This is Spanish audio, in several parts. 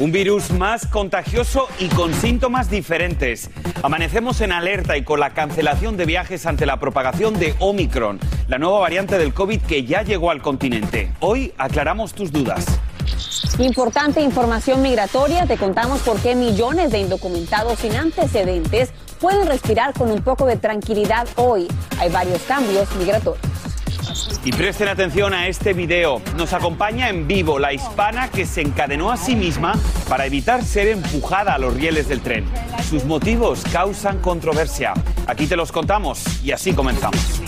Un virus más contagioso y con síntomas diferentes. Amanecemos en alerta y con la cancelación de viajes ante la propagación de Omicron, la nueva variante del COVID que ya llegó al continente. Hoy aclaramos tus dudas. Importante información migratoria, te contamos por qué millones de indocumentados sin antecedentes pueden respirar con un poco de tranquilidad hoy. Hay varios cambios migratorios. Y presten atención a este video. Nos acompaña en vivo la hispana que se encadenó a sí misma para evitar ser empujada a los rieles del tren. Sus motivos causan controversia. Aquí te los contamos y así comenzamos.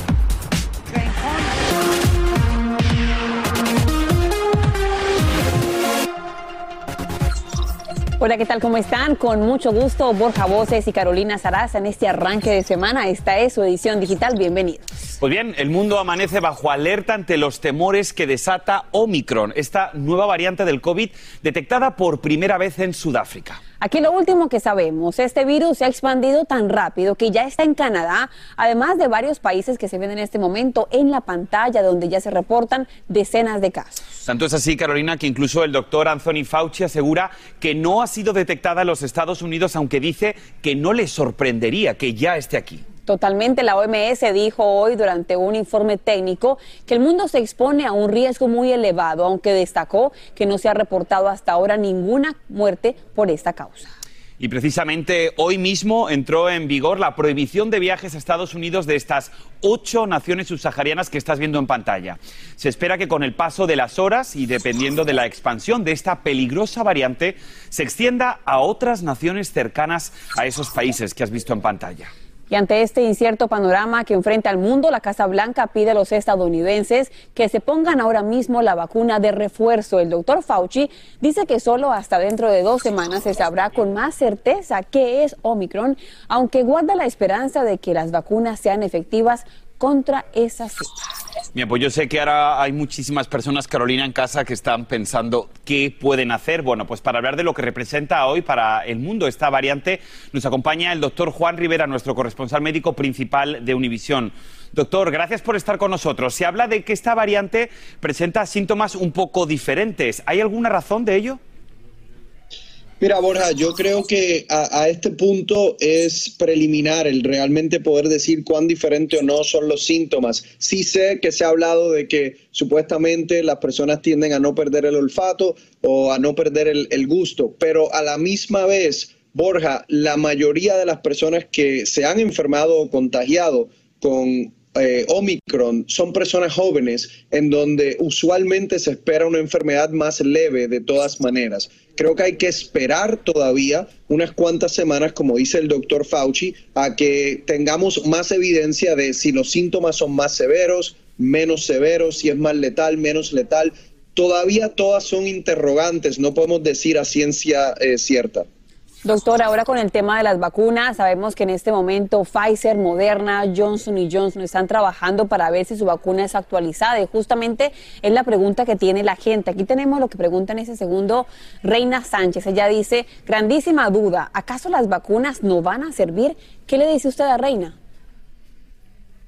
Hola, ¿qué tal? ¿Cómo están? Con mucho gusto, Borja Voces y Carolina Sarasa en este arranque de semana. Esta es su edición digital. Bienvenidos. Pues bien, el mundo amanece bajo alerta ante los temores que desata Omicron, esta nueva variante del COVID detectada por primera vez en Sudáfrica. Aquí lo último que sabemos, este virus se ha expandido tan rápido que ya está en Canadá, además de varios países que se ven en este momento en la pantalla donde ya se reportan decenas de casos. Tanto es así, Carolina, que incluso el doctor Anthony Fauci asegura que no ha sido detectada en los Estados Unidos, aunque dice que no le sorprendería que ya esté aquí. Totalmente, la OMS dijo hoy durante un informe técnico que el mundo se expone a un riesgo muy elevado, aunque destacó que no se ha reportado hasta ahora ninguna muerte por esta causa. Y precisamente hoy mismo entró en vigor la prohibición de viajes a Estados Unidos de estas ocho naciones subsaharianas que estás viendo en pantalla. Se espera que con el paso de las horas y dependiendo de la expansión de esta peligrosa variante, se extienda a otras naciones cercanas a esos países que has visto en pantalla. Y ante este incierto panorama que enfrenta al mundo, la Casa Blanca pide a los estadounidenses que se pongan ahora mismo la vacuna de refuerzo. El doctor Fauci dice que solo hasta dentro de dos semanas se sabrá con más certeza qué es Omicron, aunque guarda la esperanza de que las vacunas sean efectivas contra esa cepa. Bien, pues yo sé que ahora hay muchísimas personas, Carolina, en casa que están pensando qué pueden hacer. Bueno, pues para hablar de lo que representa hoy para el mundo esta variante, nos acompaña el doctor Juan Rivera, nuestro corresponsal médico principal de Univisión. Doctor, gracias por estar con nosotros. Se habla de que esta variante presenta síntomas un poco diferentes. ¿Hay alguna razón de ello? Mira, Borja, yo creo que a, este punto es preliminar el realmente poder decir cuán diferente o no son los síntomas. Sí sé que se ha hablado de que supuestamente las personas tienden a no perder el olfato o a no perder el, el gusto, pero a la misma vez, Borja, la mayoría de las personas que se han enfermado o contagiado con eh, Omicron son personas jóvenes en donde usualmente se espera una enfermedad más leve de todas maneras. Creo que hay que esperar todavía unas cuantas semanas, como dice el doctor Fauci, a que tengamos más evidencia de si los síntomas son más severos, menos severos, si es más letal, menos letal. Todavía todas son interrogantes, no podemos decir a ciencia eh, cierta. Doctor, ahora con el tema de las vacunas, sabemos que en este momento Pfizer, Moderna, Johnson y Johnson están trabajando para ver si su vacuna es actualizada y justamente es la pregunta que tiene la gente. Aquí tenemos lo que pregunta en ese segundo Reina Sánchez. Ella dice, grandísima duda, ¿acaso las vacunas no van a servir? ¿Qué le dice usted a Reina?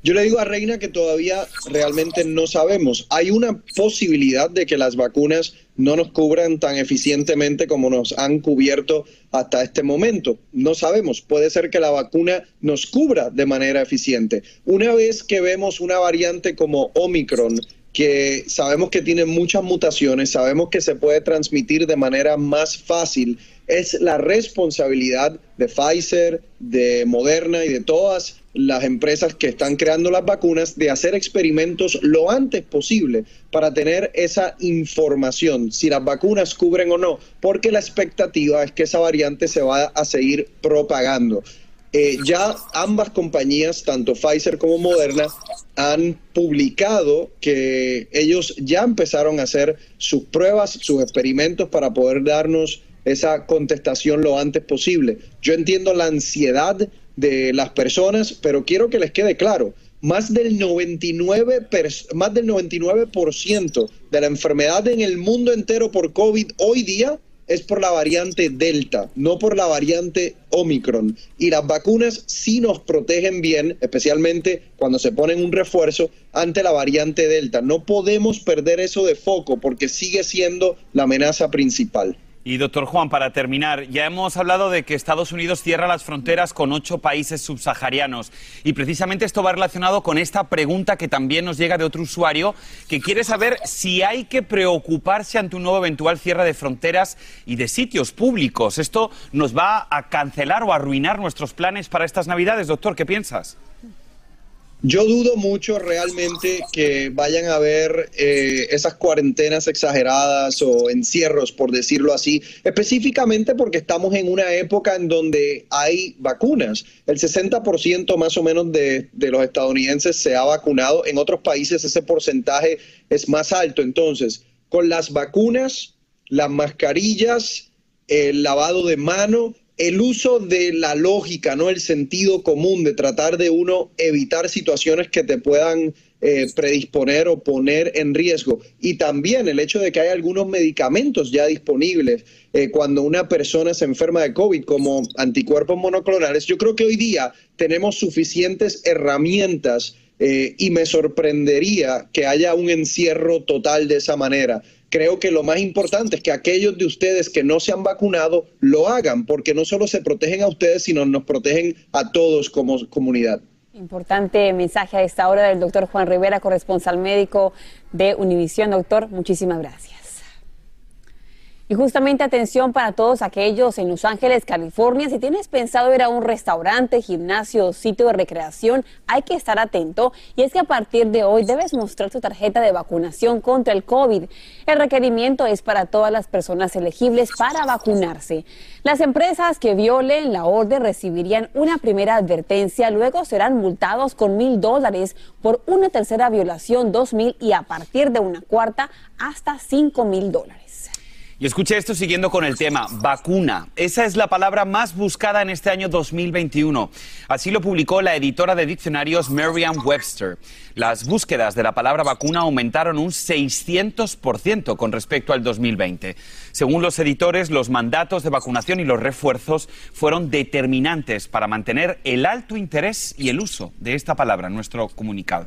Yo le digo a Reina que todavía realmente no sabemos. Hay una posibilidad de que las vacunas no nos cubran tan eficientemente como nos han cubierto hasta este momento. No sabemos, puede ser que la vacuna nos cubra de manera eficiente. Una vez que vemos una variante como Omicron, que sabemos que tiene muchas mutaciones, sabemos que se puede transmitir de manera más fácil, es la responsabilidad de Pfizer, de Moderna y de todas las empresas que están creando las vacunas de hacer experimentos lo antes posible para tener esa información, si las vacunas cubren o no, porque la expectativa es que esa variante se va a seguir propagando. Eh, ya ambas compañías, tanto Pfizer como Moderna, han publicado que ellos ya empezaron a hacer sus pruebas, sus experimentos para poder darnos esa contestación lo antes posible. Yo entiendo la ansiedad de las personas, pero quiero que les quede claro, más del 99, más del 99% de la enfermedad en el mundo entero por COVID hoy día es por la variante Delta, no por la variante Omicron. Y las vacunas sí nos protegen bien, especialmente cuando se ponen un refuerzo ante la variante Delta. No podemos perder eso de foco porque sigue siendo la amenaza principal. Y doctor Juan, para terminar, ya hemos hablado de que Estados Unidos cierra las fronteras con ocho países subsaharianos. Y precisamente esto va relacionado con esta pregunta que también nos llega de otro usuario que quiere saber si hay que preocuparse ante un nuevo eventual cierre de fronteras y de sitios públicos. ¿Esto nos va a cancelar o arruinar nuestros planes para estas Navidades, doctor? ¿Qué piensas? Yo dudo mucho realmente que vayan a haber eh, esas cuarentenas exageradas o encierros, por decirlo así, específicamente porque estamos en una época en donde hay vacunas. El 60% más o menos de, de los estadounidenses se ha vacunado. En otros países ese porcentaje es más alto. Entonces, con las vacunas, las mascarillas, el lavado de mano, el uso de la lógica, no el sentido común de tratar de uno evitar situaciones que te puedan eh, predisponer o poner en riesgo. Y también el hecho de que hay algunos medicamentos ya disponibles eh, cuando una persona se enferma de COVID, como anticuerpos monoclonales. Yo creo que hoy día tenemos suficientes herramientas eh, y me sorprendería que haya un encierro total de esa manera creo que lo más importante es que aquellos de ustedes que no se han vacunado lo hagan, porque no solo se protegen a ustedes, sino nos protegen a todos como comunidad. Importante mensaje a esta hora del doctor Juan Rivera, corresponsal médico de Univisión. Doctor, muchísimas gracias. Y justamente atención para todos aquellos en Los Ángeles, California. Si tienes pensado ir a un restaurante, gimnasio o sitio de recreación, hay que estar atento. Y es que a partir de hoy debes mostrar tu tarjeta de vacunación contra el COVID. El requerimiento es para todas las personas elegibles para vacunarse. Las empresas que violen la orden recibirían una primera advertencia, luego serán multados con mil dólares por una tercera violación, dos mil y a partir de una cuarta hasta cinco mil dólares. Y escuche esto siguiendo con el tema, vacuna. Esa es la palabra más buscada en este año 2021. Así lo publicó la editora de diccionarios Merriam-Webster. Las búsquedas de la palabra vacuna aumentaron un 600% con respecto al 2020. Según los editores, los mandatos de vacunación y los refuerzos fueron determinantes para mantener el alto interés y el uso de esta palabra en nuestro comunicado.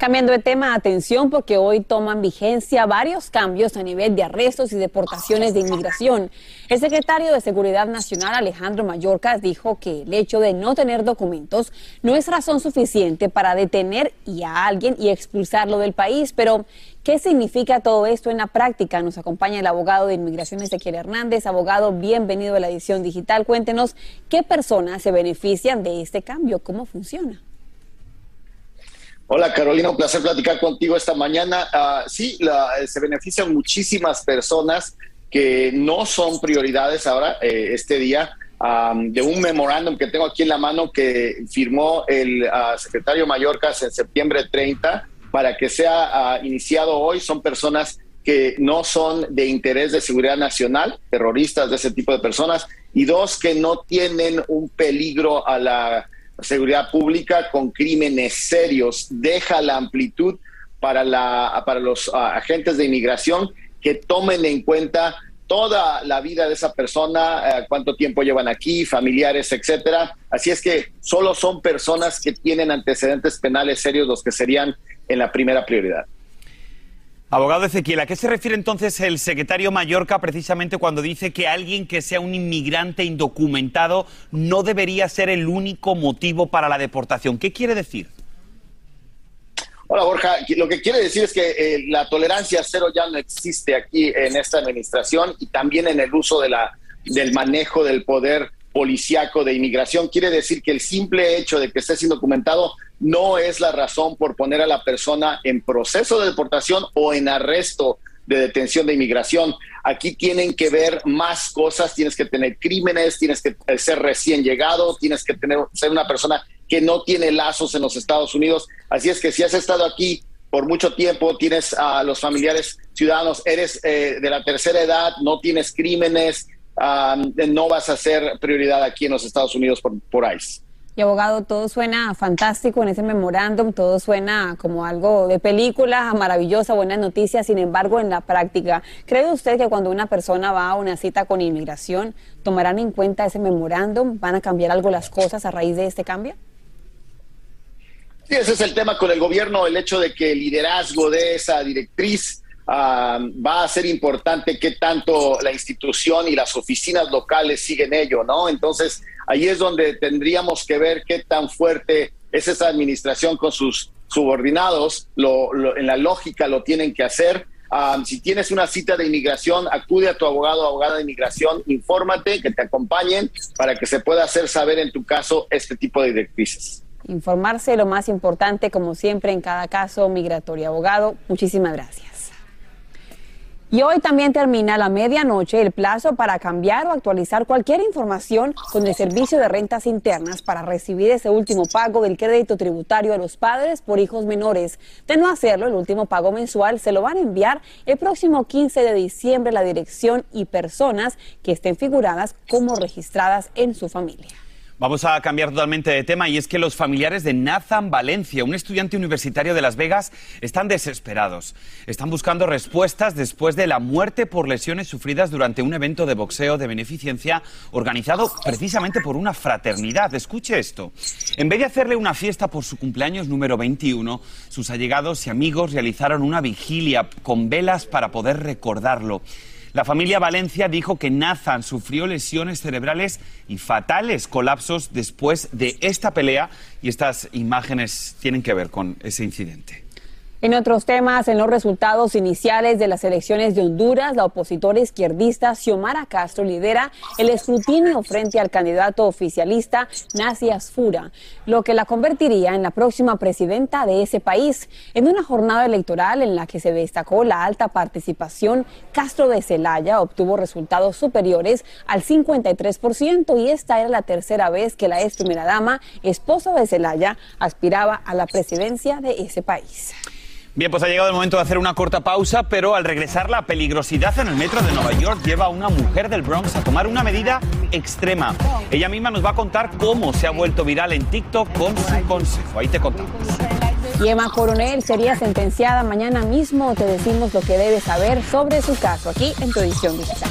Cambiando de tema, atención porque hoy toman vigencia varios cambios a nivel de arrestos y deportaciones de inmigración. El secretario de Seguridad Nacional, Alejandro Mayorkas, dijo que el hecho de no tener documentos no es razón suficiente para detener a alguien y expulsarlo del país. Pero, ¿qué significa todo esto en la práctica? Nos acompaña el abogado de inmigración Ezequiel Hernández. Abogado, bienvenido a la edición digital. Cuéntenos qué personas se benefician de este cambio, cómo funciona. Hola Carolina, un placer platicar contigo esta mañana. Uh, sí, se benefician muchísimas personas que no son prioridades ahora, eh, este día, de un memorándum que tengo aquí en la mano que firmó el uh, secretario Mallorcas en septiembre 30 para que sea uh, iniciado hoy. Son personas que no son de interés de seguridad nacional, terroristas de ese tipo de personas, y dos, que no tienen un peligro a la seguridad pública con crímenes serios, deja la amplitud para, la, para los ah, agentes de inmigración que tomen en cuenta toda la vida de esa persona, eh, cuánto tiempo llevan aquí, familiares, etcétera. Así es que solo son personas que tienen antecedentes penales serios los que serían en la primera prioridad. Abogado Ezequiel, ¿a qué se refiere entonces el secretario Mallorca precisamente cuando dice que alguien que sea un inmigrante indocumentado no debería ser el único motivo para la deportación? ¿Qué quiere decir? Hola Borja, lo que quiere decir es que eh, la tolerancia cero ya no existe aquí en esta administración y también en el uso del manejo del poder policíaco de inmigración. Quiere decir que el simple hecho de que esté sin documentado no es la razón por poner a la persona en proceso de deportación o en arresto de detención de inmigración. Aquí tienen que ver más cosas, tienes que tener crímenes, tienes que ser recién llegado, tienes que tener ser una persona que no tiene lazos en los Estados Unidos. Así es que si has estado aquí por mucho tiempo, tienes a los familiares ciudadanos, eres eh, de la tercera edad, no tienes crímenes, no vas a ser prioridad aquí en los Estados Unidos por, por ICE. Y abogado, todo suena fantástico en ese memorándum, todo suena como algo de película, maravillosa, buenas noticias, sin embargo, en la práctica, ¿cree usted que cuando una persona va a una cita con inmigración, tomarán en cuenta ese memorándum? ¿Van a cambiar algo las cosas a raíz de este cambio? Sí, ese es el tema con el gobierno, el hecho de que el liderazgo de esa directriz va a ser importante qué tanto la institución y las oficinas locales siguen ello, ¿no? Entonces, ahí es donde tendríamos que ver qué tan fuerte es esa administración con sus subordinados, en la lógica lo tienen que hacer. Si tienes una cita de inmigración, acude a tu abogado o abogada de inmigración, infórmate, que te acompañen para que se pueda hacer saber en tu caso este tipo de directrices. Informarse lo más importante, como siempre, en cada caso migratorio. Abogado, muchísimas gracias. Y hoy también termina la medianoche el plazo para cambiar o actualizar cualquier información con el Servicio de Rentas Internas para recibir ese último pago del crédito tributario a los padres por hijos menores. De no hacerlo, el último pago mensual se lo van a enviar el próximo 15 de diciembre la dirección y personas que estén figuradas como registradas en su familia. Vamos a cambiar totalmente de tema y es que los familiares de Nathan Valencia, un estudiante universitario de Las Vegas, están desesperados. Están buscando respuestas después de la muerte por lesiones sufridas durante un evento de boxeo de beneficencia organizado precisamente por una fraternidad. Escuche esto. En vez de hacerle una fiesta por su cumpleaños número 21, sus allegados y amigos realizaron una vigilia con velas para poder recordarlo. La familia Valencia dijo que Nathan sufrió lesiones cerebrales y fatales colapsos después de esta pelea y estas imágenes tienen que ver con ese incidente. En otros temas, en los resultados iniciales de las elecciones de Honduras, la opositora izquierdista Xiomara Castro lidera el escrutinio frente al candidato oficialista Nasi Asfura, lo que la convertiría en la próxima presidenta de ese país. En una jornada electoral en la que se destacó la alta participación, Castro de Celaya obtuvo resultados superiores al 53% y esta era la tercera vez que la ex primera dama, esposa de Celaya, aspiraba a la presidencia de ese país. Bien, pues ha llegado el momento de hacer una corta pausa, pero al regresar la peligrosidad en el metro de Nueva York lleva a una mujer del Bronx a tomar una medida extrema. Ella misma nos va a contar cómo se ha vuelto viral en TikTok con su consejo. Ahí te contamos. Y Emma Coronel sería sentenciada mañana mismo. Te decimos lo que debes saber sobre su caso aquí en tu edición digital.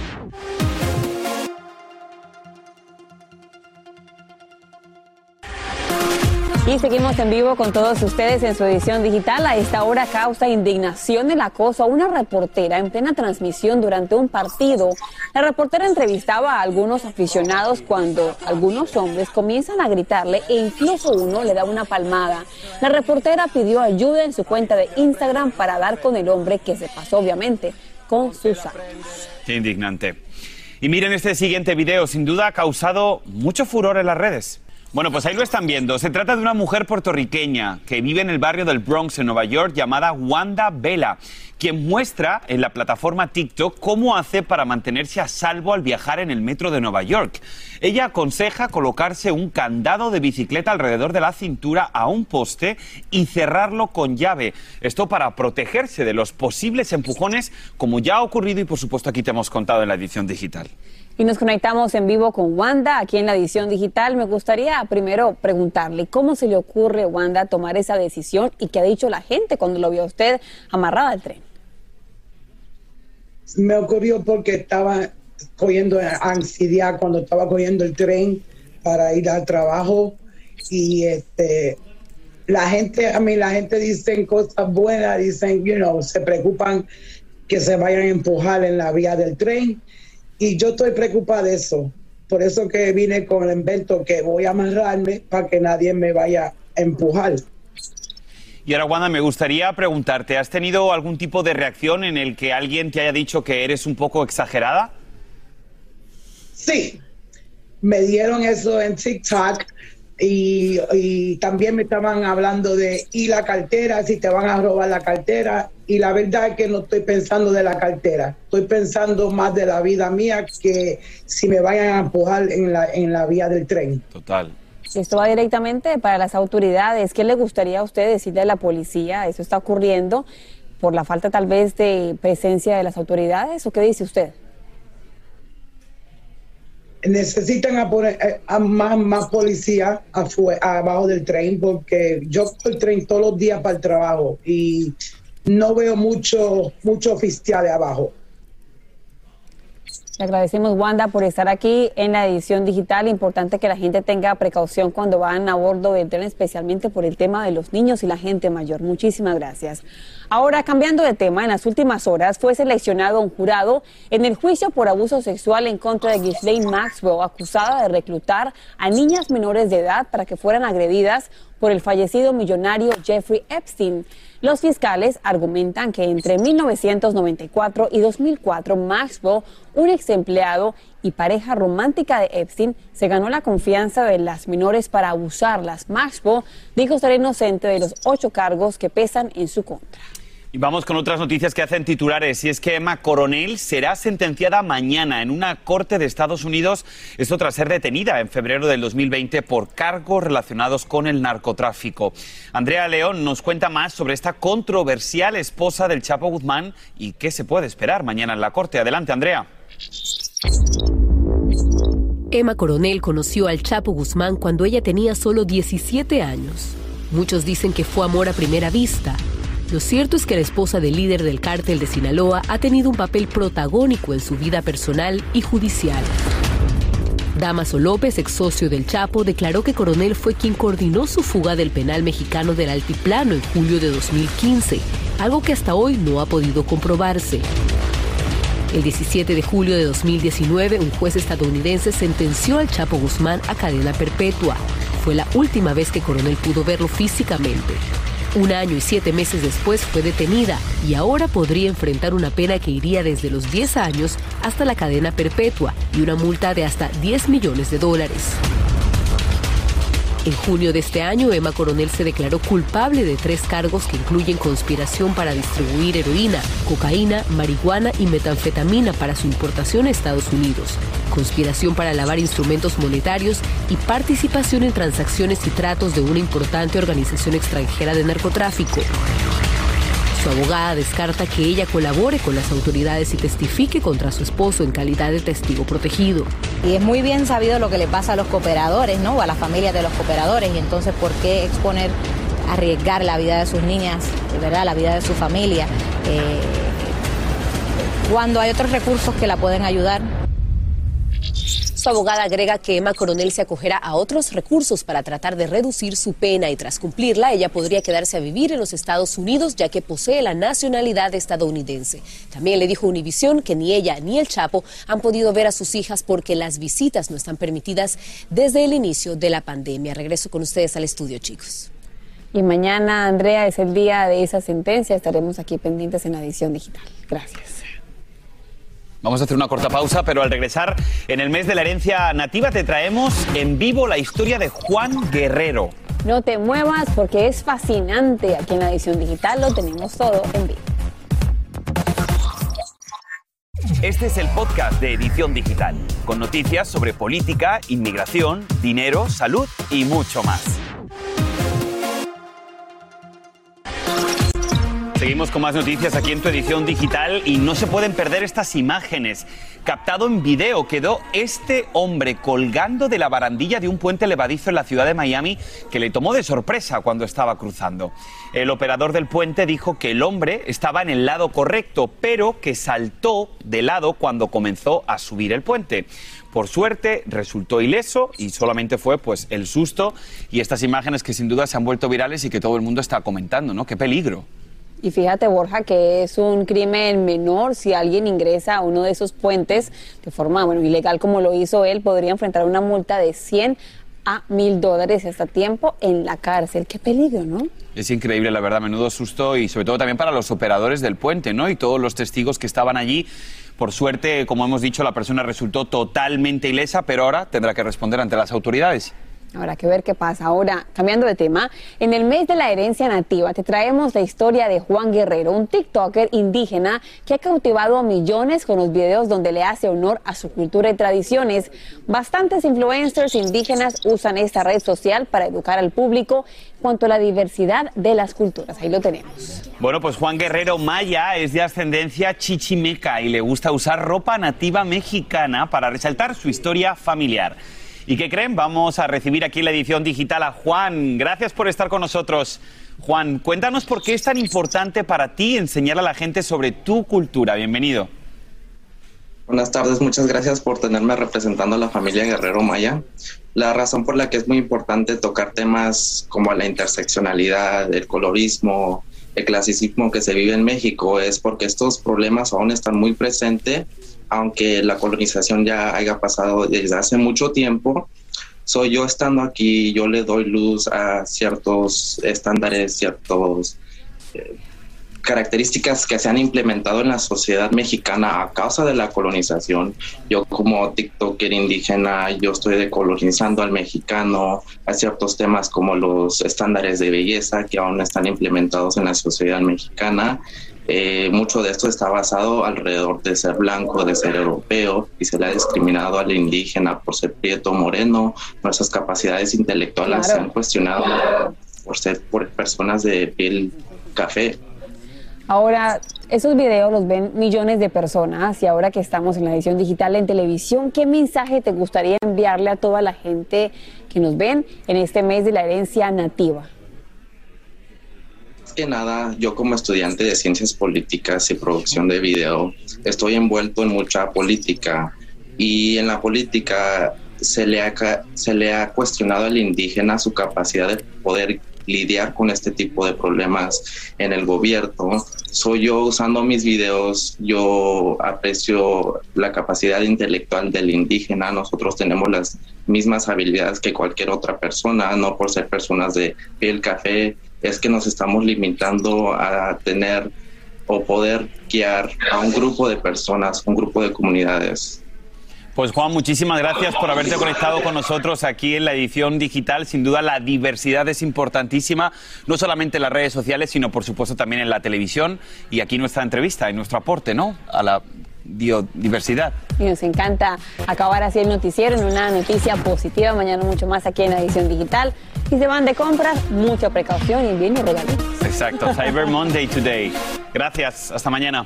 Y seguimos en vivo con todos ustedes en su edición digital. A esta hora causa indignación el acoso a una reportera en plena transmisión durante un partido. La reportera entrevistaba a algunos aficionados cuando algunos hombres comienzan a gritarle e incluso uno le da una palmada. La reportera pidió ayuda en su cuenta de Instagram para dar con el hombre que se pasó obviamente con sus. Qué indignante. Y miren este siguiente video, sin duda ha causado mucho furor en las redes. Bueno, pues ahí lo están viendo. Se trata de una mujer puertorriqueña que vive en el barrio del Bronx, en Nueva York, llamada Wanda Vela, quien muestra en la plataforma TikTok cómo hace para mantenerse a salvo al viajar en el metro de Nueva York. Ella aconseja colocarse un candado de bicicleta alrededor de la cintura a un poste y cerrarlo con llave. Esto para protegerse de los posibles empujones, como ya ha ocurrido y por supuesto aquí te hemos contado en la edición digital. Y nos conectamos en vivo con Wanda aquí en la edición digital. Me gustaría primero preguntarle cómo se le ocurre, Wanda, tomar esa decisión y qué ha dicho la gente cuando lo vio usted amarrada al tren. Me ocurrió porque estaba cogiendo ansiedad cuando estaba cogiendo el tren para ir al trabajo y este la gente a mí la gente dicen cosas buenas dicen you know se preocupan que se vayan a empujar en la vía del tren y yo estoy preocupada de eso. Por eso que vine con el invento que voy a amarrarme para que nadie me vaya a empujar. Y ahora, Wanda, me gustaría preguntarte, ¿has tenido algún tipo de reacción en el que alguien te haya dicho que eres un poco exagerada? Sí, me dieron eso en TikTok y, y también me estaban hablando de, y la cartera, si te van a robar la cartera, y la verdad es que no estoy pensando de la cartera, estoy pensando más de la vida mía que si me vayan a empujar en la, en la vía del tren. Total. Esto va directamente para las autoridades. ¿Qué le gustaría a usted decirle a la policía? ¿Eso está ocurriendo por la falta tal vez de presencia de las autoridades o qué dice usted? necesitan a poner eh, a más, más policía abajo del tren porque yo cojo el tren todos los días para el trabajo y no veo mucho mucho oficiales abajo. Le agradecemos, Wanda, por estar aquí en la edición digital. Importante que la gente tenga precaución cuando van a bordo del tren, especialmente por el tema de los niños y la gente mayor. Muchísimas gracias. Ahora, cambiando de tema, en las últimas horas fue seleccionado un jurado en el juicio por abuso sexual en contra de Ghislaine Maxwell, acusada de reclutar a niñas menores de edad para que fueran agredidas por el fallecido millonario Jeffrey Epstein. Los fiscales argumentan que entre 1994 y 2004 Maxwell, un ex empleado y pareja romántica de Epstein, se ganó la confianza de las menores para abusarlas. Maxwell dijo ser inocente de los ocho cargos que pesan en su contra. Y vamos con otras noticias que hacen titulares. Y es que Emma Coronel será sentenciada mañana en una corte de Estados Unidos, esto tras ser detenida en febrero del 2020 por cargos relacionados con el narcotráfico. Andrea León nos cuenta más sobre esta controversial esposa del Chapo Guzmán y qué se puede esperar mañana en la corte. Adelante, Andrea. Emma Coronel conoció al Chapo Guzmán cuando ella tenía solo 17 años. Muchos dicen que fue amor a primera vista lo cierto es que la esposa del líder del cártel de Sinaloa ha tenido un papel protagónico en su vida personal y judicial. Damaso López, ex socio del Chapo, declaró que Coronel fue quien coordinó su fuga del penal mexicano del Altiplano en julio de 2015, algo que hasta hoy no ha podido comprobarse. El 17 de julio de 2019, un juez estadounidense sentenció al Chapo Guzmán a cadena perpetua. Fue la última vez que Coronel pudo verlo físicamente. Un año y siete meses después fue detenida y ahora podría enfrentar una pena que iría desde los 10 años hasta la cadena perpetua y una multa de hasta 10 millones de dólares. En junio de este año, Emma Coronel se declaró culpable de tres cargos que incluyen conspiración para distribuir heroína, cocaína, marihuana y metanfetamina para su importación a Estados Unidos, conspiración para lavar instrumentos monetarios y participación en transacciones y tratos de una importante organización extranjera de narcotráfico. Su abogada descarta que ella colabore con las autoridades y testifique contra su esposo en calidad de testigo protegido. Y es muy bien sabido lo que le pasa a los cooperadores, ¿no? O a la familia de los cooperadores. Y entonces, ¿por qué exponer, arriesgar la vida de sus niñas, ¿verdad? La vida de su familia, eh, cuando hay otros recursos que la pueden ayudar? Su abogada agrega que Emma Coronel se acogerá a otros recursos para tratar de reducir su pena y tras cumplirla ella podría quedarse a vivir en los Estados Unidos ya que posee la nacionalidad estadounidense. También le dijo Univisión que ni ella ni el Chapo han podido ver a sus hijas porque las visitas no están permitidas desde el inicio de la pandemia. Regreso con ustedes al estudio, chicos. Y mañana, Andrea, es el día de esa sentencia. Estaremos aquí pendientes en la edición digital. Gracias. Vamos a hacer una corta pausa, pero al regresar, en el mes de la herencia nativa te traemos en vivo la historia de Juan Guerrero. No te muevas porque es fascinante. Aquí en la edición digital lo tenemos todo en vivo. Este es el podcast de Edición Digital, con noticias sobre política, inmigración, dinero, salud y mucho más. Seguimos con más noticias aquí en tu edición digital y no se pueden perder estas imágenes. Captado en video quedó este hombre colgando de la barandilla de un puente levadizo en la ciudad de Miami que le tomó de sorpresa cuando estaba cruzando. El operador del puente dijo que el hombre estaba en el lado correcto, pero que saltó de lado cuando comenzó a subir el puente. Por suerte resultó ileso y solamente fue pues el susto y estas imágenes que sin duda se han vuelto virales y que todo el mundo está comentando, ¿no? Qué peligro. Y fíjate, Borja, que es un crimen menor si alguien ingresa a uno de esos puentes de forma bueno, ilegal como lo hizo él, podría enfrentar una multa de 100 a mil dólares hasta tiempo en la cárcel. Qué peligro, ¿no? Es increíble, la verdad, menudo susto y sobre todo también para los operadores del puente, ¿no? Y todos los testigos que estaban allí. Por suerte, como hemos dicho, la persona resultó totalmente ilesa, pero ahora tendrá que responder ante las autoridades. Habrá que ver qué pasa. Ahora, cambiando de tema, en el mes de la herencia nativa te traemos la historia de Juan Guerrero, un TikToker indígena que ha cautivado a millones con los videos donde le hace honor a su cultura y tradiciones. Bastantes influencers indígenas usan esta red social para educar al público cuanto a la diversidad de las culturas. Ahí lo tenemos. Bueno, pues Juan Guerrero Maya es de ascendencia chichimeca y le gusta usar ropa nativa mexicana para resaltar su historia familiar. ¿Y qué creen? Vamos a recibir aquí en la edición digital a Juan. Gracias por estar con nosotros. Juan, cuéntanos por qué es tan importante para ti enseñar a la gente sobre tu cultura. Bienvenido. Buenas tardes, muchas gracias por tenerme representando a la familia Guerrero Maya. La razón por la que es muy importante tocar temas como la interseccionalidad, el colorismo, el clasicismo que se vive en México es porque estos problemas aún están muy presentes aunque la colonización ya haya pasado desde hace mucho tiempo, soy yo estando aquí, yo le doy luz a ciertos estándares, ciertas eh, características que se han implementado en la sociedad mexicana a causa de la colonización. Yo como TikToker indígena, yo estoy decolonizando al mexicano, hay ciertos temas como los estándares de belleza que aún están implementados en la sociedad mexicana eh, mucho de esto está basado alrededor de ser blanco, de ser europeo, y se le ha discriminado al indígena por ser prieto, moreno. Nuestras capacidades intelectuales se han cuestionado por ser por personas de piel café. Ahora, esos videos los ven millones de personas y ahora que estamos en la edición digital en televisión, ¿qué mensaje te gustaría enviarle a toda la gente que nos ven en este mes de la herencia nativa? Que nada, yo como estudiante de ciencias políticas y producción de video, estoy envuelto en mucha política y en la política se le ha, se le ha cuestionado al indígena su capacidad de poder lidiar con este tipo de problemas en el gobierno. Soy yo usando mis videos, yo aprecio la capacidad intelectual del indígena. Nosotros tenemos las mismas habilidades que cualquier otra persona, no por ser personas de piel café, es que nos estamos limitando a tener o poder guiar a un grupo de personas, un grupo de comunidades. Pues Juan, muchísimas gracias por haberte conectado con nosotros aquí en la edición digital. Sin duda la diversidad es importantísima, no solamente en las redes sociales, sino por supuesto también en la televisión y aquí nuestra entrevista y nuestro aporte, ¿no? A la biodiversidad. Y nos encanta acabar así el noticiero en una noticia positiva. Mañana mucho más aquí en la edición digital. Si se van de compras, mucha precaución y bien y regalitos. Exacto, Cyber Monday Today. Gracias, hasta mañana.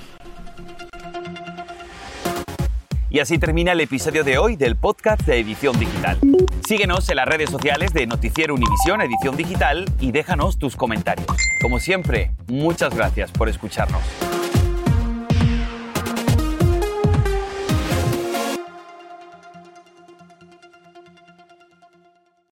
Y así termina el episodio de hoy del podcast de Edición Digital. Síguenos en las redes sociales de Noticiero Univisión Edición Digital y déjanos tus comentarios. Como siempre, muchas gracias por escucharnos.